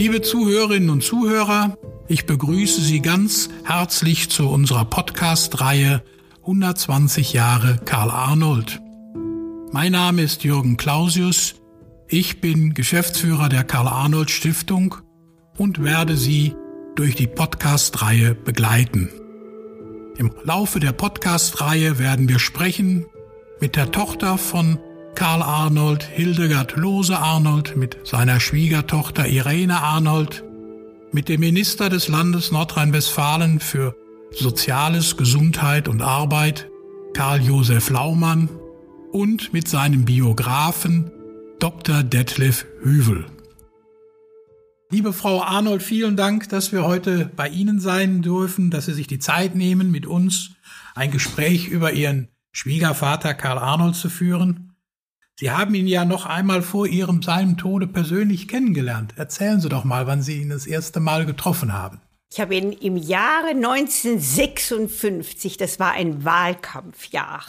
Liebe Zuhörerinnen und Zuhörer, ich begrüße Sie ganz herzlich zu unserer Podcast-Reihe 120 Jahre Karl Arnold. Mein Name ist Jürgen Clausius. Ich bin Geschäftsführer der Karl Arnold Stiftung und werde Sie durch die Podcast-Reihe begleiten. Im Laufe der Podcast-Reihe werden wir sprechen mit der Tochter von Karl Arnold, Hildegard Lose Arnold, mit seiner Schwiegertochter Irene Arnold, mit dem Minister des Landes Nordrhein-Westfalen für Soziales, Gesundheit und Arbeit, Karl Josef Laumann, und mit seinem Biografen Dr. Detlef Hüvel. Liebe Frau Arnold, vielen Dank, dass wir heute bei Ihnen sein dürfen, dass Sie sich die Zeit nehmen, mit uns ein Gespräch über Ihren Schwiegervater Karl Arnold zu führen. Sie haben ihn ja noch einmal vor Ihrem seinem Tode persönlich kennengelernt. Erzählen Sie doch mal, wann Sie ihn das erste Mal getroffen haben. Ich habe ihn im Jahre 1956, das war ein Wahlkampfjahr.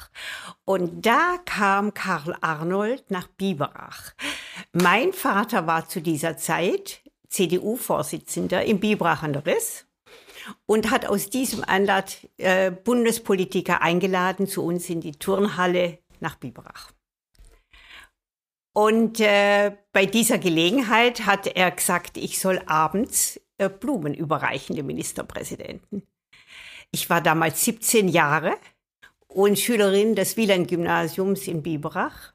Und da kam Karl Arnold nach Biberach. Mein Vater war zu dieser Zeit CDU-Vorsitzender im Biberach an der Riss und hat aus diesem Anlass äh, Bundespolitiker eingeladen zu uns in die Turnhalle nach Biberach. Und äh, bei dieser Gelegenheit hat er gesagt, ich soll abends äh, Blumen überreichen dem Ministerpräsidenten. Ich war damals 17 Jahre und Schülerin des Wieland-Gymnasiums in Biberach.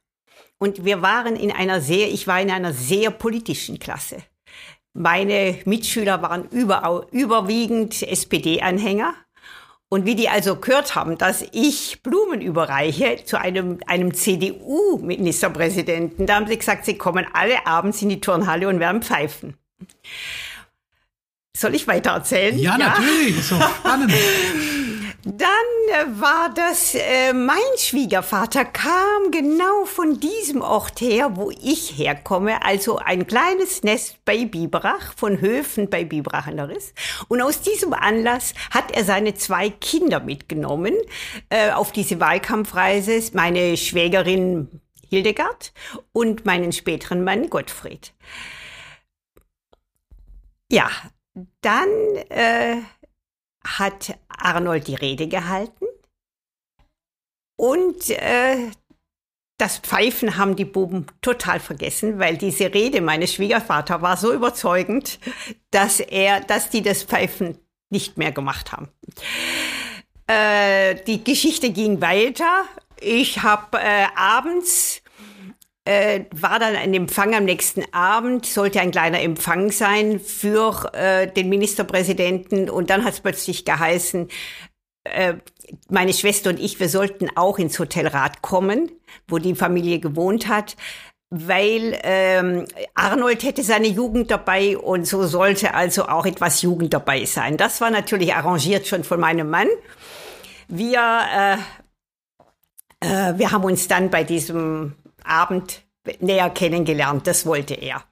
Und wir waren in einer sehr, ich war in einer sehr politischen Klasse. Meine Mitschüler waren über, überwiegend SPD-Anhänger. Und wie die also gehört haben, dass ich Blumen überreiche zu einem, einem CDU-Ministerpräsidenten, da haben sie gesagt, sie kommen alle abends in die Turnhalle und werden pfeifen. Soll ich weiter erzählen? Ja, ja? natürlich, ist doch spannend. Dann äh, war das, äh, mein Schwiegervater kam genau von diesem Ort her, wo ich herkomme, also ein kleines Nest bei Biberach, von Höfen bei Biberach an der Riss. Und aus diesem Anlass hat er seine zwei Kinder mitgenommen äh, auf diese Wahlkampfreise, meine Schwägerin Hildegard und meinen späteren Mann Gottfried. Ja, dann äh, hat Arnold die Rede gehalten und äh, das Pfeifen haben die Buben total vergessen, weil diese Rede meines Schwiegervaters war so überzeugend, dass er, dass die das Pfeifen nicht mehr gemacht haben. Äh, die Geschichte ging weiter. Ich habe äh, abends äh, war dann ein Empfang am nächsten Abend, sollte ein kleiner Empfang sein für äh, den Ministerpräsidenten und dann hat es plötzlich geheißen, äh, meine Schwester und ich, wir sollten auch ins Hotelrad kommen, wo die Familie gewohnt hat, weil ähm, Arnold hätte seine Jugend dabei und so sollte also auch etwas Jugend dabei sein. Das war natürlich arrangiert schon von meinem Mann. Wir, äh, äh, wir haben uns dann bei diesem Abend näher kennengelernt. Das wollte er.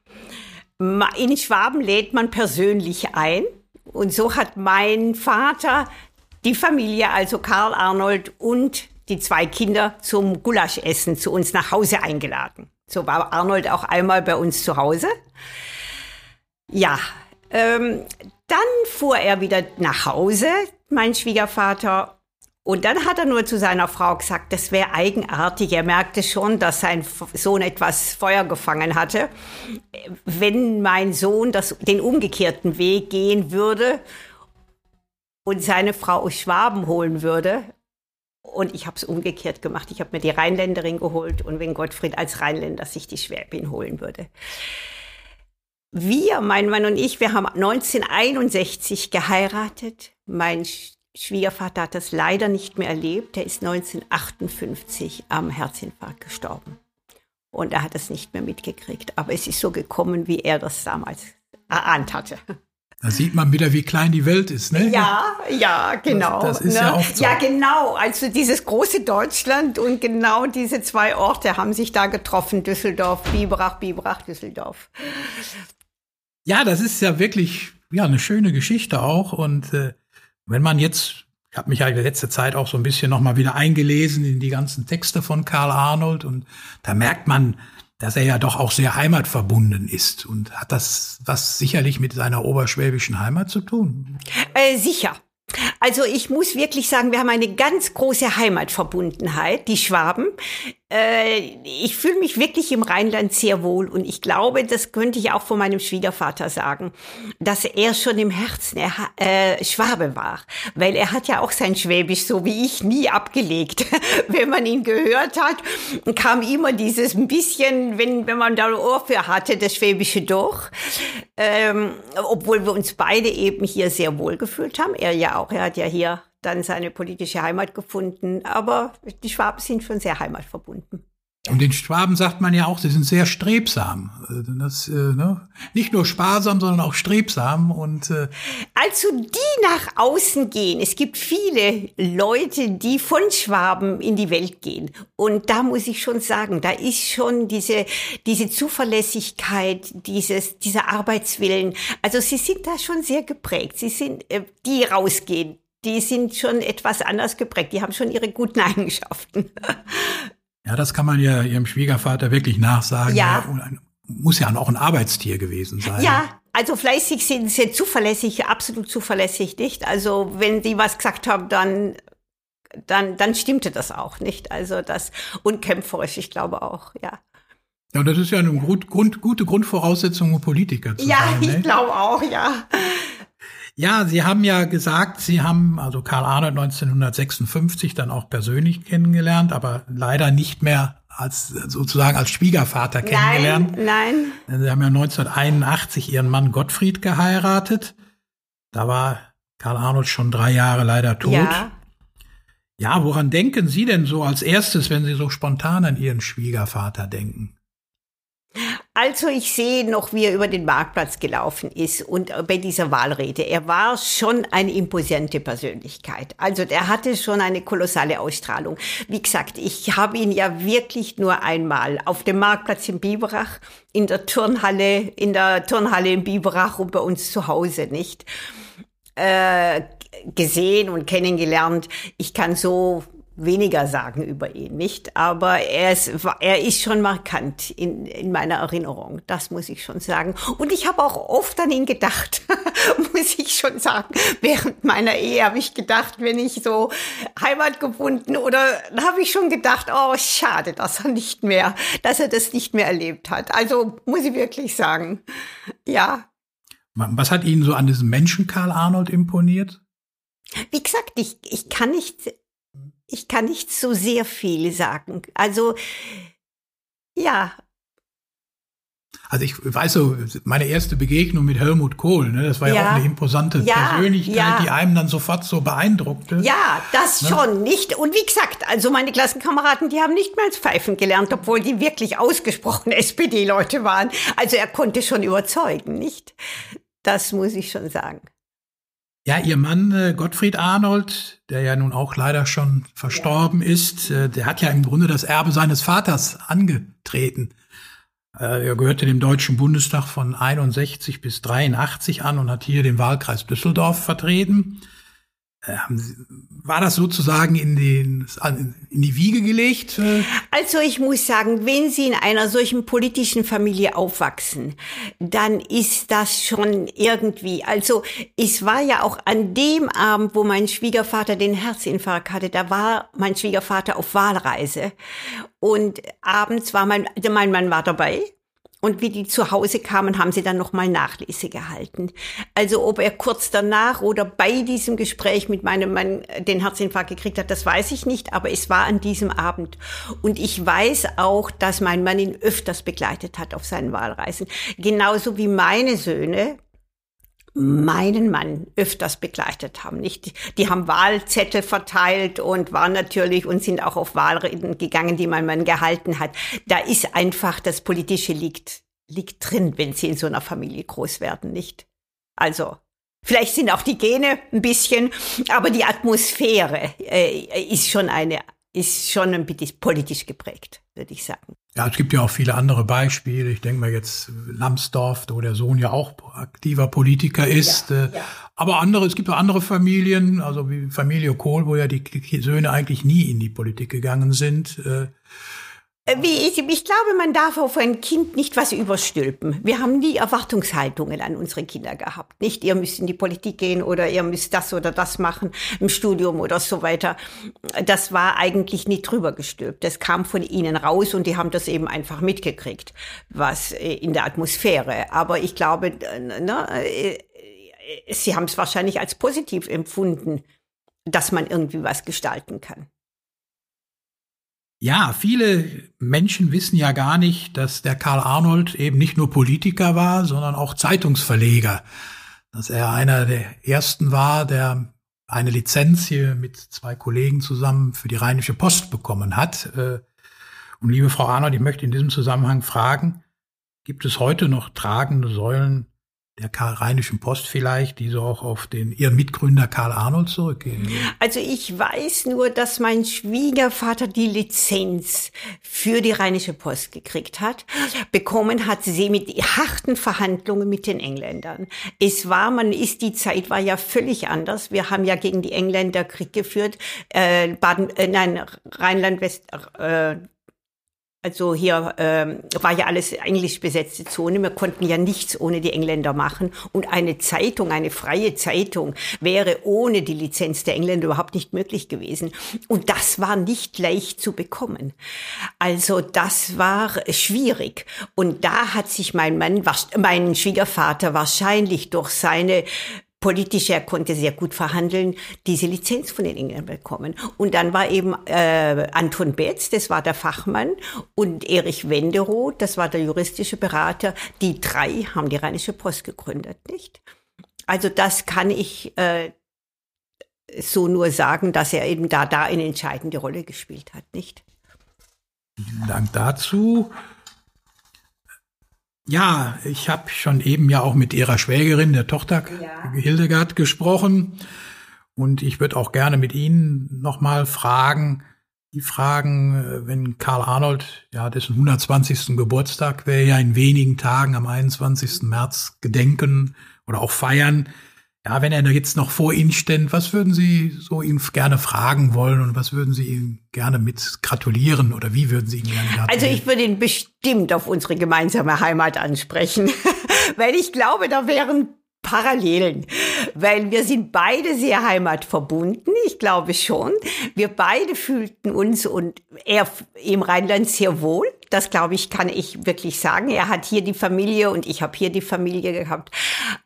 In Schwaben lädt man persönlich ein. Und so hat mein Vater die Familie, also Karl Arnold und die zwei Kinder zum Gulaschessen zu uns nach Hause eingeladen. So war Arnold auch einmal bei uns zu Hause. Ja, ähm, dann fuhr er wieder nach Hause, mein Schwiegervater, und dann hat er nur zu seiner Frau gesagt, das wäre eigenartig. Er merkte schon, dass sein Sohn etwas Feuer gefangen hatte. Wenn mein Sohn das, den umgekehrten Weg gehen würde und seine Frau aus Schwaben holen würde, und ich habe es umgekehrt gemacht. Ich habe mir die Rheinländerin geholt und wenn Gottfried als Rheinländer sich die Schwäbin holen würde. Wir, mein Mann und ich, wir haben 1961 geheiratet. Mein Schwiegervater hat das leider nicht mehr erlebt. Er ist 1958 am Herzinfarkt gestorben. Und er hat es nicht mehr mitgekriegt. Aber es ist so gekommen, wie er das damals erahnt hatte. Da sieht man wieder, wie klein die Welt ist, ne? Ja, ja, genau. Das, das ist ne? ja oft so. Ja, genau. Also dieses große Deutschland und genau diese zwei Orte haben sich da getroffen. Düsseldorf, Biberach, Biberach, Düsseldorf. Ja, das ist ja wirklich ja eine schöne Geschichte auch. Und äh, wenn man jetzt, ich habe mich ja in der letzten Zeit auch so ein bisschen nochmal wieder eingelesen in die ganzen Texte von Karl Arnold und da merkt man, dass er ja doch auch sehr heimatverbunden ist. Und hat das was sicherlich mit seiner oberschwäbischen Heimat zu tun? Äh, sicher. Also ich muss wirklich sagen, wir haben eine ganz große Heimatverbundenheit, die Schwaben. Äh, ich fühle mich wirklich im Rheinland sehr wohl und ich glaube, das könnte ich auch von meinem Schwiegervater sagen, dass er schon im Herzen er, äh, Schwabe war, weil er hat ja auch sein Schwäbisch so wie ich nie abgelegt. wenn man ihn gehört hat, kam immer dieses ein bisschen, wenn, wenn man da Ohr für hatte, das Schwäbische durch. Ähm, obwohl wir uns beide eben hier sehr wohl gefühlt haben. Er ja auch, er hat ja hier dann seine politische Heimat gefunden. Aber die Schwaben sind schon sehr heimatverbunden. Und den Schwaben sagt man ja auch, sie sind sehr strebsam. Das, äh, ne? Nicht nur sparsam, sondern auch strebsam. Und, äh also die nach außen gehen. Es gibt viele Leute, die von Schwaben in die Welt gehen. Und da muss ich schon sagen, da ist schon diese, diese Zuverlässigkeit, dieses, dieser Arbeitswillen. Also sie sind da schon sehr geprägt. Sie sind, äh, die rausgehen, die sind schon etwas anders geprägt. Die haben schon ihre guten Eigenschaften. Ja, das kann man ja ihrem Schwiegervater wirklich nachsagen. Ja. muss ja auch ein Arbeitstier gewesen sein. Ja, also fleißig sind sie zuverlässig, absolut zuverlässig, nicht? Also wenn die was gesagt haben, dann dann dann stimmte das auch, nicht? Also das und kämpferisch, ich glaube auch, ja. Ja, das ist ja eine Grund, Grund, gute Grundvoraussetzung, um Politiker zu ja, sein. Ja, ich glaube auch, ja. Ja, Sie haben ja gesagt, Sie haben also Karl Arnold 1956 dann auch persönlich kennengelernt, aber leider nicht mehr als sozusagen als Schwiegervater kennengelernt. Nein, nein. Sie haben ja 1981 Ihren Mann Gottfried geheiratet. Da war Karl Arnold schon drei Jahre leider tot. Ja. Ja, woran denken Sie denn so als erstes, wenn Sie so spontan an Ihren Schwiegervater denken? Also ich sehe noch, wie er über den Marktplatz gelaufen ist und bei dieser Wahlrede. Er war schon eine imposante Persönlichkeit. Also der hatte schon eine kolossale Ausstrahlung. Wie gesagt, ich habe ihn ja wirklich nur einmal auf dem Marktplatz in Biberach, in der Turnhalle, in der Turnhalle in Biberach und bei uns zu Hause, nicht? Äh, gesehen und kennengelernt. Ich kann so weniger sagen über ihn, nicht? Aber er ist, er ist schon markant in, in meiner Erinnerung. Das muss ich schon sagen. Und ich habe auch oft an ihn gedacht, muss ich schon sagen. Während meiner Ehe habe ich gedacht, wenn ich so heimatgebunden oder habe ich schon gedacht, oh, schade, dass er nicht mehr, dass er das nicht mehr erlebt hat. Also muss ich wirklich sagen. Ja. Was hat Ihnen so an diesem Menschen Karl Arnold imponiert? Wie gesagt, ich, ich kann nicht ich kann nicht so sehr viel sagen. Also, ja. Also ich weiß so, meine erste Begegnung mit Helmut Kohl, ne, das war ja, ja auch eine imposante ja, Persönlichkeit, ja. die einem dann sofort so beeindruckte. Ja, das ne? schon nicht. Und wie gesagt, also meine Klassenkameraden, die haben nicht als Pfeifen gelernt, obwohl die wirklich ausgesprochen SPD-Leute waren. Also er konnte schon überzeugen, nicht? Das muss ich schon sagen. Ja, ihr Mann äh, Gottfried Arnold, der ja nun auch leider schon verstorben ja. ist, äh, der hat ja im Grunde das Erbe seines Vaters angetreten. Äh, er gehörte dem Deutschen Bundestag von 61 bis 83 an und hat hier den Wahlkreis Düsseldorf vertreten. Ähm, war das sozusagen in, den, in die Wiege gelegt? Also ich muss sagen, wenn Sie in einer solchen politischen Familie aufwachsen, dann ist das schon irgendwie, also es war ja auch an dem Abend, wo mein Schwiegervater den Herzinfarkt hatte, da war mein Schwiegervater auf Wahlreise und abends war mein, mein Mann war dabei und wie die zu Hause kamen, haben sie dann nochmal Nachlese gehalten. Also ob er kurz danach oder bei diesem Gespräch mit meinem Mann den Herzinfarkt gekriegt hat, das weiß ich nicht, aber es war an diesem Abend. Und ich weiß auch, dass mein Mann ihn öfters begleitet hat auf seinen Wahlreisen. Genauso wie meine Söhne meinen Mann öfters begleitet haben. Nicht, die haben Wahlzettel verteilt und waren natürlich und sind auch auf Wahlreden gegangen, die mein Mann gehalten hat. Da ist einfach das Politische liegt, liegt drin, wenn sie in so einer Familie groß werden, nicht? Also, vielleicht sind auch die Gene ein bisschen, aber die Atmosphäre äh, ist schon eine, ist schon ein bisschen politisch geprägt, würde ich sagen. Ja, es gibt ja auch viele andere Beispiele. Ich denke mal jetzt Lambsdorff, wo der Sohn ja auch aktiver Politiker ist. Ja, ja. Aber andere, es gibt auch andere Familien, also wie Familie Kohl, wo ja die Söhne eigentlich nie in die Politik gegangen sind. Äh, wie ich, ich glaube, man darf auf ein Kind nicht was überstülpen. Wir haben nie Erwartungshaltungen an unsere Kinder gehabt. Nicht, ihr müsst in die Politik gehen oder ihr müsst das oder das machen im Studium oder so weiter. Das war eigentlich nie drüber gestülpt. Das kam von ihnen raus und die haben das eben einfach mitgekriegt, was äh, in der Atmosphäre. Aber ich glaube, äh, ne, sie haben es wahrscheinlich als positiv empfunden, dass man irgendwie was gestalten kann. Ja, viele Menschen wissen ja gar nicht, dass der Karl Arnold eben nicht nur Politiker war, sondern auch Zeitungsverleger. Dass er einer der ersten war, der eine Lizenz hier mit zwei Kollegen zusammen für die Rheinische Post bekommen hat. Äh, und liebe Frau Arnold, ich möchte in diesem Zusammenhang fragen, gibt es heute noch tragende Säulen der Karl-Rheinischen Post vielleicht, die so auch auf den ihren Mitgründer Karl Arnold zurückgehen? Also ich weiß nur, dass mein Schwiegervater die Lizenz für die Rheinische Post gekriegt hat. Bekommen hat sie mit harten Verhandlungen mit den Engländern. Es war, man ist, die Zeit war ja völlig anders. Wir haben ja gegen die Engländer Krieg geführt. Äh, Baden, äh, nein, Rheinland-West, äh, also hier ähm, war ja alles englisch besetzte Zone. Wir konnten ja nichts ohne die Engländer machen. Und eine Zeitung, eine freie Zeitung, wäre ohne die Lizenz der Engländer überhaupt nicht möglich gewesen. Und das war nicht leicht zu bekommen. Also das war schwierig. Und da hat sich mein Mann, mein Schwiegervater wahrscheinlich durch seine politisch, er konnte sehr gut verhandeln, diese Lizenz von den Engländern bekommen. Und dann war eben äh, Anton Betz, das war der Fachmann, und Erich Wenderoth, das war der juristische Berater. Die drei haben die Rheinische Post gegründet, nicht? Also das kann ich äh, so nur sagen, dass er eben da, da eine entscheidende Rolle gespielt hat, nicht? Vielen Dank dazu. Ja, ich habe schon eben ja auch mit ihrer Schwägerin, der Tochter ja. Hildegard, gesprochen. Und ich würde auch gerne mit Ihnen nochmal fragen, die Fragen, äh, wenn Karl Arnold, ja, dessen 120. Geburtstag wir ja in wenigen Tagen am 21. März gedenken oder auch feiern, ja, wenn er jetzt noch vor Ihnen stände, was würden Sie so ihn gerne fragen wollen und was würden Sie ihm gerne mit gratulieren oder wie würden Sie ihn gerne gratulieren? Also ich würde ihn bestimmt auf unsere gemeinsame Heimat ansprechen, weil ich glaube, da wären Parallelen, weil wir sind beide sehr heimatverbunden, ich glaube schon. Wir beide fühlten uns und er im Rheinland sehr wohl. Das glaube ich, kann ich wirklich sagen. Er hat hier die Familie und ich habe hier die Familie gehabt.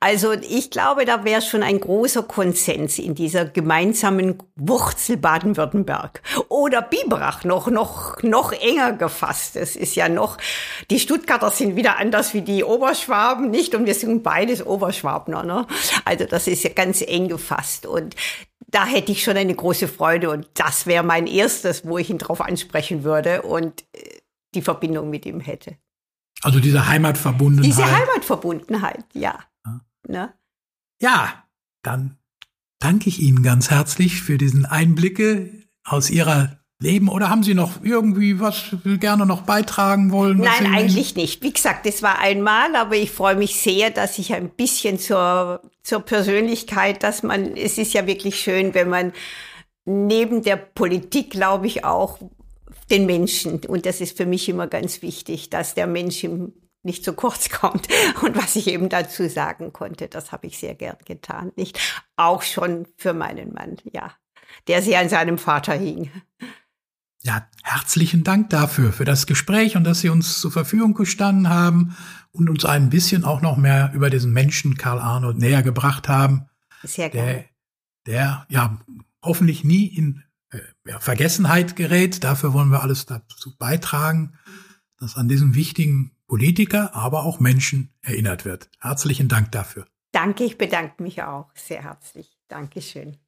Also ich glaube, da wäre schon ein großer Konsens in dieser gemeinsamen Wurzel Baden-Württemberg. Oder Biberach noch, noch, noch enger gefasst. Es ist ja noch, die Stuttgarter sind wieder anders wie die Oberschwaben, nicht? Und wir sind beides Oberschwabner, ne? Also das ist ja ganz eng gefasst. Und da hätte ich schon eine große Freude und das wäre mein erstes, wo ich ihn drauf ansprechen würde. Und äh, die Verbindung mit ihm hätte. Also diese Heimatverbundenheit. Diese Heimatverbundenheit, ja. Ja, ne? ja dann danke ich Ihnen ganz herzlich für diesen Einblicke aus Ihrer Leben oder haben Sie noch irgendwie was gerne noch beitragen wollen? Nein, eigentlich nicht. Wie gesagt, das war einmal, aber ich freue mich sehr, dass ich ein bisschen zur, zur Persönlichkeit, dass man, es ist ja wirklich schön, wenn man neben der Politik, glaube ich, auch den Menschen. Und das ist für mich immer ganz wichtig, dass der Mensch ihm nicht zu kurz kommt. Und was ich eben dazu sagen konnte, das habe ich sehr gern getan. Nicht auch schon für meinen Mann, ja, der sehr an seinem Vater hing. Ja, herzlichen Dank dafür, für das Gespräch und dass Sie uns zur Verfügung gestanden haben und uns ein bisschen auch noch mehr über diesen Menschen Karl Arnold näher gebracht haben. Sehr gerne. Der, der ja hoffentlich nie in ja, Vergessenheit gerät. Dafür wollen wir alles dazu beitragen, dass an diesen wichtigen Politiker, aber auch Menschen erinnert wird. Herzlichen Dank dafür. Danke, ich bedanke mich auch sehr herzlich. Dankeschön.